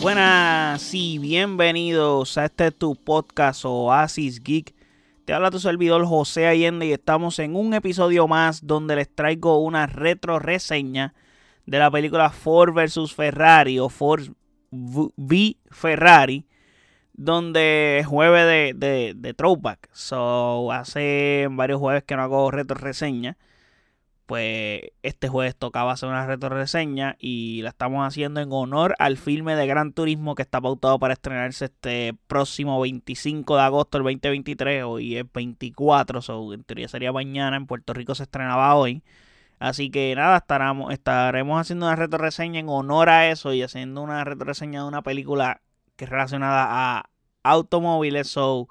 Buenas y bienvenidos a este tu podcast Oasis Geek. Te habla tu servidor José Allende y estamos en un episodio más donde les traigo una retro reseña de la película Ford vs Ferrari o Ford v Ferrari donde jueves de, de, de, throwback. So, hace varios jueves que no hago retro reseña pues este jueves tocaba hacer una retroreseña y la estamos haciendo en honor al filme de Gran Turismo que está pautado para estrenarse este próximo 25 de agosto del 2023. Hoy es 24, so en teoría sería mañana. En Puerto Rico se estrenaba hoy. Así que nada, estaremos, estaremos haciendo una retroreseña en honor a eso y haciendo una retroreseña de una película que es relacionada a automóviles. So,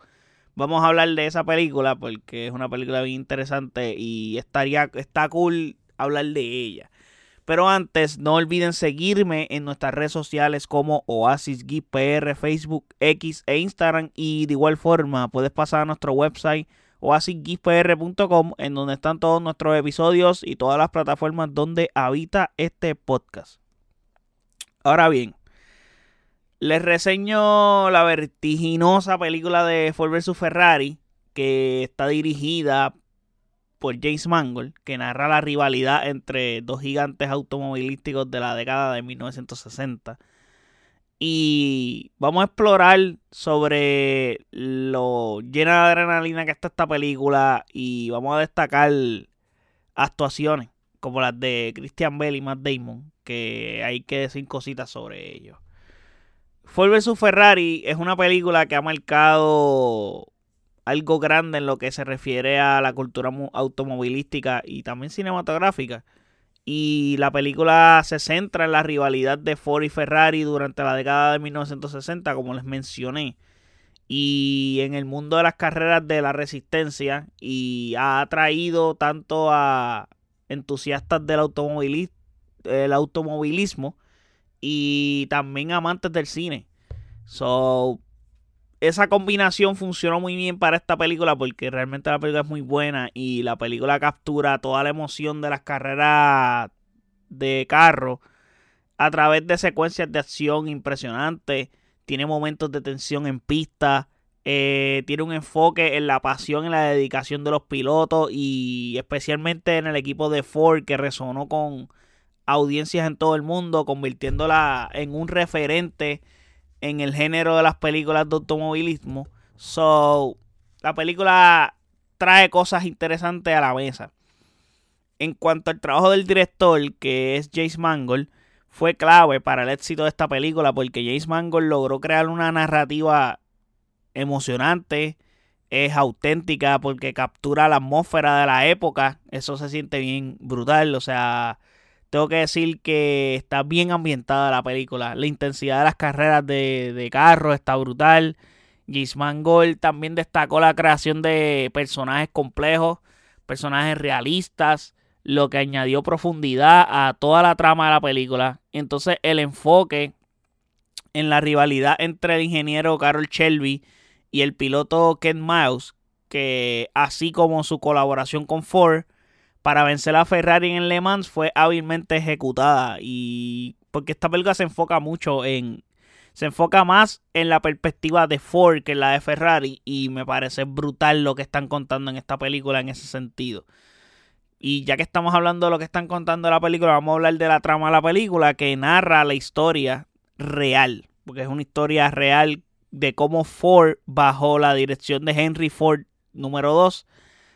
vamos a hablar de esa película porque es una película bien interesante y estaría está cool hablar de ella. Pero antes, no olviden seguirme en nuestras redes sociales como Oasis PR, Facebook, X e Instagram. Y de igual forma, puedes pasar a nuestro website oasisgeekpr.com en donde están todos nuestros episodios y todas las plataformas donde habita este podcast. Ahora bien, les reseño la vertiginosa película de Ford vs Ferrari, que está dirigida por James Mangold, que narra la rivalidad entre dos gigantes automovilísticos de la década de 1960. Y vamos a explorar sobre lo llena de adrenalina que está esta película y vamos a destacar actuaciones como las de Christian Bale y Matt Damon, que hay que decir cositas sobre ellos. Ford vs Ferrari es una película que ha marcado algo grande en lo que se refiere a la cultura automovilística y también cinematográfica. Y la película se centra en la rivalidad de Ford y Ferrari durante la década de 1960, como les mencioné. Y en el mundo de las carreras de la resistencia y ha atraído tanto a entusiastas del automovilismo y también amantes del cine. So, esa combinación funcionó muy bien para esta película porque realmente la película es muy buena y la película captura toda la emoción de las carreras de carro a través de secuencias de acción impresionantes. Tiene momentos de tensión en pista. Eh, tiene un enfoque en la pasión y la dedicación de los pilotos y especialmente en el equipo de Ford que resonó con audiencias en todo el mundo, convirtiéndola en un referente en el género de las películas de automovilismo. So, la película trae cosas interesantes a la mesa. En cuanto al trabajo del director, que es James Mangold, fue clave para el éxito de esta película porque James Mangold logró crear una narrativa emocionante, es auténtica porque captura la atmósfera de la época, eso se siente bien brutal, o sea, tengo que decir que está bien ambientada la película. La intensidad de las carreras de, de carro está brutal. Gisman Gold también destacó la creación de personajes complejos, personajes realistas, lo que añadió profundidad a toda la trama de la película. Entonces el enfoque en la rivalidad entre el ingeniero Carol Shelby y el piloto Ken Miles, que así como su colaboración con Ford, para vencer a Ferrari en Le Mans fue hábilmente ejecutada y porque esta película se enfoca mucho en se enfoca más en la perspectiva de Ford que en la de Ferrari y me parece brutal lo que están contando en esta película en ese sentido. Y ya que estamos hablando de lo que están contando en la película, vamos a hablar de la trama de la película que narra la historia real, porque es una historia real de cómo Ford bajo la dirección de Henry Ford número 2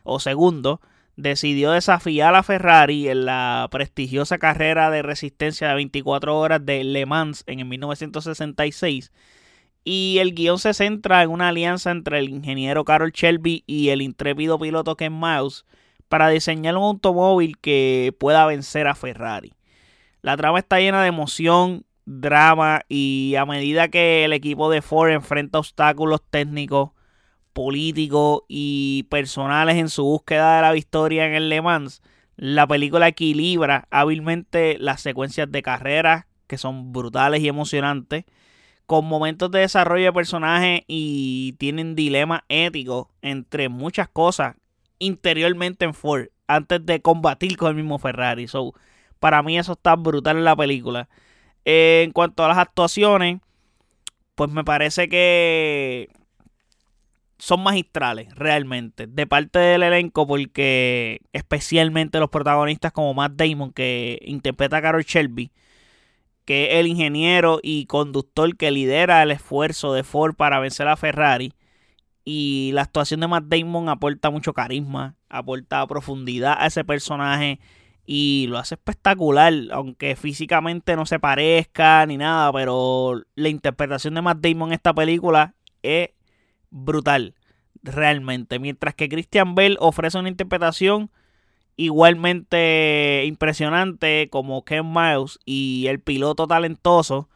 o segundo decidió desafiar a Ferrari en la prestigiosa carrera de resistencia de 24 horas de Le Mans en 1966. Y el guion se centra en una alianza entre el ingeniero Carol Shelby y el intrépido piloto Ken Miles para diseñar un automóvil que pueda vencer a Ferrari. La trama está llena de emoción, drama y a medida que el equipo de Ford enfrenta obstáculos técnicos, políticos y personales en su búsqueda de la victoria en el Le Mans, la película equilibra hábilmente las secuencias de carreras que son brutales y emocionantes, con momentos de desarrollo de personaje y tienen dilemas éticos entre muchas cosas interiormente en Ford antes de combatir con el mismo Ferrari. So, para mí eso está brutal en la película. en cuanto a las actuaciones, pues me parece que son magistrales realmente de parte del elenco porque especialmente los protagonistas como Matt Damon que interpreta a Carol Shelby que es el ingeniero y conductor que lidera el esfuerzo de Ford para vencer a Ferrari y la actuación de Matt Damon aporta mucho carisma, aporta profundidad a ese personaje y lo hace espectacular, aunque físicamente no se parezca ni nada, pero la interpretación de Matt Damon en esta película es brutal, realmente. Mientras que Christian Bell ofrece una interpretación igualmente impresionante como Ken Miles y el piloto talentoso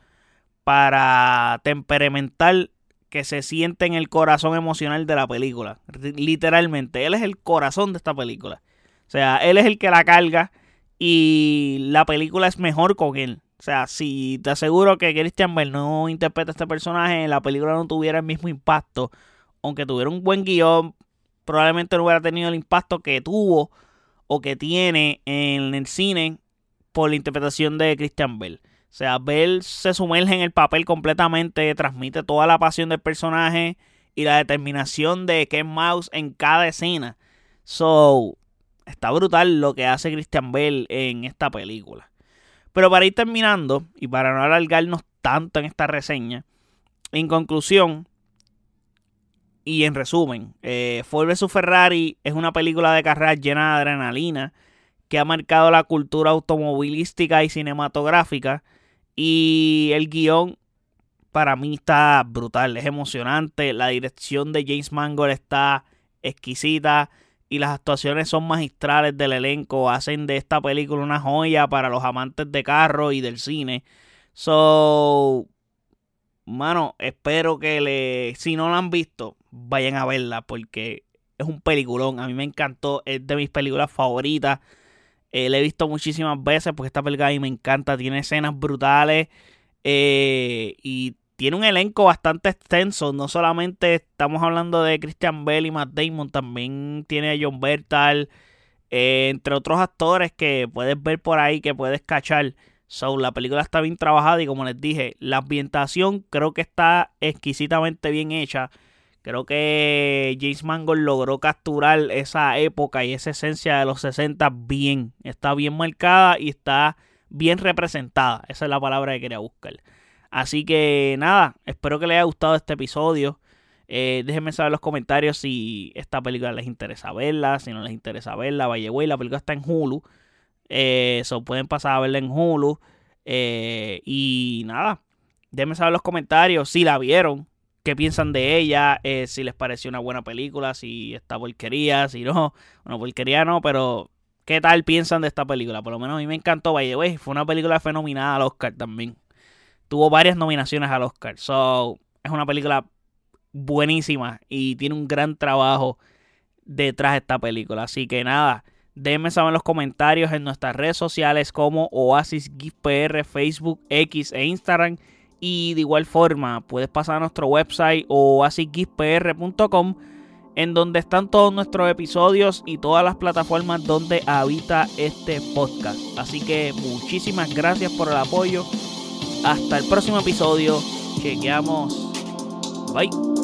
para temperamental que se siente en el corazón emocional de la película. Literalmente, él es el corazón de esta película. O sea, él es el que la carga y la película es mejor con él. O sea, si te aseguro que Christian Bell no interpreta a este personaje, la película no tuviera el mismo impacto. Aunque tuviera un buen guion, probablemente no hubiera tenido el impacto que tuvo o que tiene en el cine por la interpretación de Christian Bell. O sea, Bell se sumerge en el papel completamente, transmite toda la pasión del personaje y la determinación de Ken Mouse en cada escena. So, está brutal lo que hace Christian Bell en esta película. Pero para ir terminando y para no alargarnos tanto en esta reseña, en conclusión y en resumen, eh, Ford vs Ferrari es una película de carrera llena de adrenalina que ha marcado la cultura automovilística y cinematográfica y el guion para mí está brutal, es emocionante, la dirección de James Mangold está exquisita y las actuaciones son magistrales del elenco, hacen de esta película una joya para los amantes de carro y del cine. So, mano, espero que le, si no la han visto, vayan a verla porque es un peliculón. A mí me encantó, es de mis películas favoritas. Eh, la he visto muchísimas veces porque esta película a mí me encanta, tiene escenas brutales eh, y tiene un elenco bastante extenso. No solamente estamos hablando de Christian Bell y Matt Damon, también tiene a John Bertal, eh, entre otros actores que puedes ver por ahí, que puedes cachar. So, la película está bien trabajada y como les dije, la ambientación creo que está exquisitamente bien hecha. Creo que James Mangold logró capturar esa época y esa esencia de los 60 bien. Está bien marcada y está bien representada. Esa es la palabra que quería buscar. Así que nada, espero que les haya gustado este episodio. Eh, déjenme saber en los comentarios si esta película les interesa verla, si no les interesa verla. Vaya, güey, la película está en Hulu. Eh, pueden pasar a verla en Hulu. Eh, y nada, déjenme saber en los comentarios si la vieron, qué piensan de ella, si les pareció una buena película, si está porquería, si no. Bueno, porquería no, pero ¿qué tal piensan de esta película? Por lo menos a mí me encantó, vaya, güey, fue una película fenomenal al Oscar también tuvo varias nominaciones al Oscar. So, es una película buenísima y tiene un gran trabajo detrás de esta película. Así que nada, déjenme saber en los comentarios en nuestras redes sociales como Oasis PR, Facebook, X e Instagram. Y de igual forma, puedes pasar a nuestro website oasisgispr.com en donde están todos nuestros episodios y todas las plataformas donde habita este podcast. Así que muchísimas gracias por el apoyo hasta el próximo episodio. Chequeamos. Bye.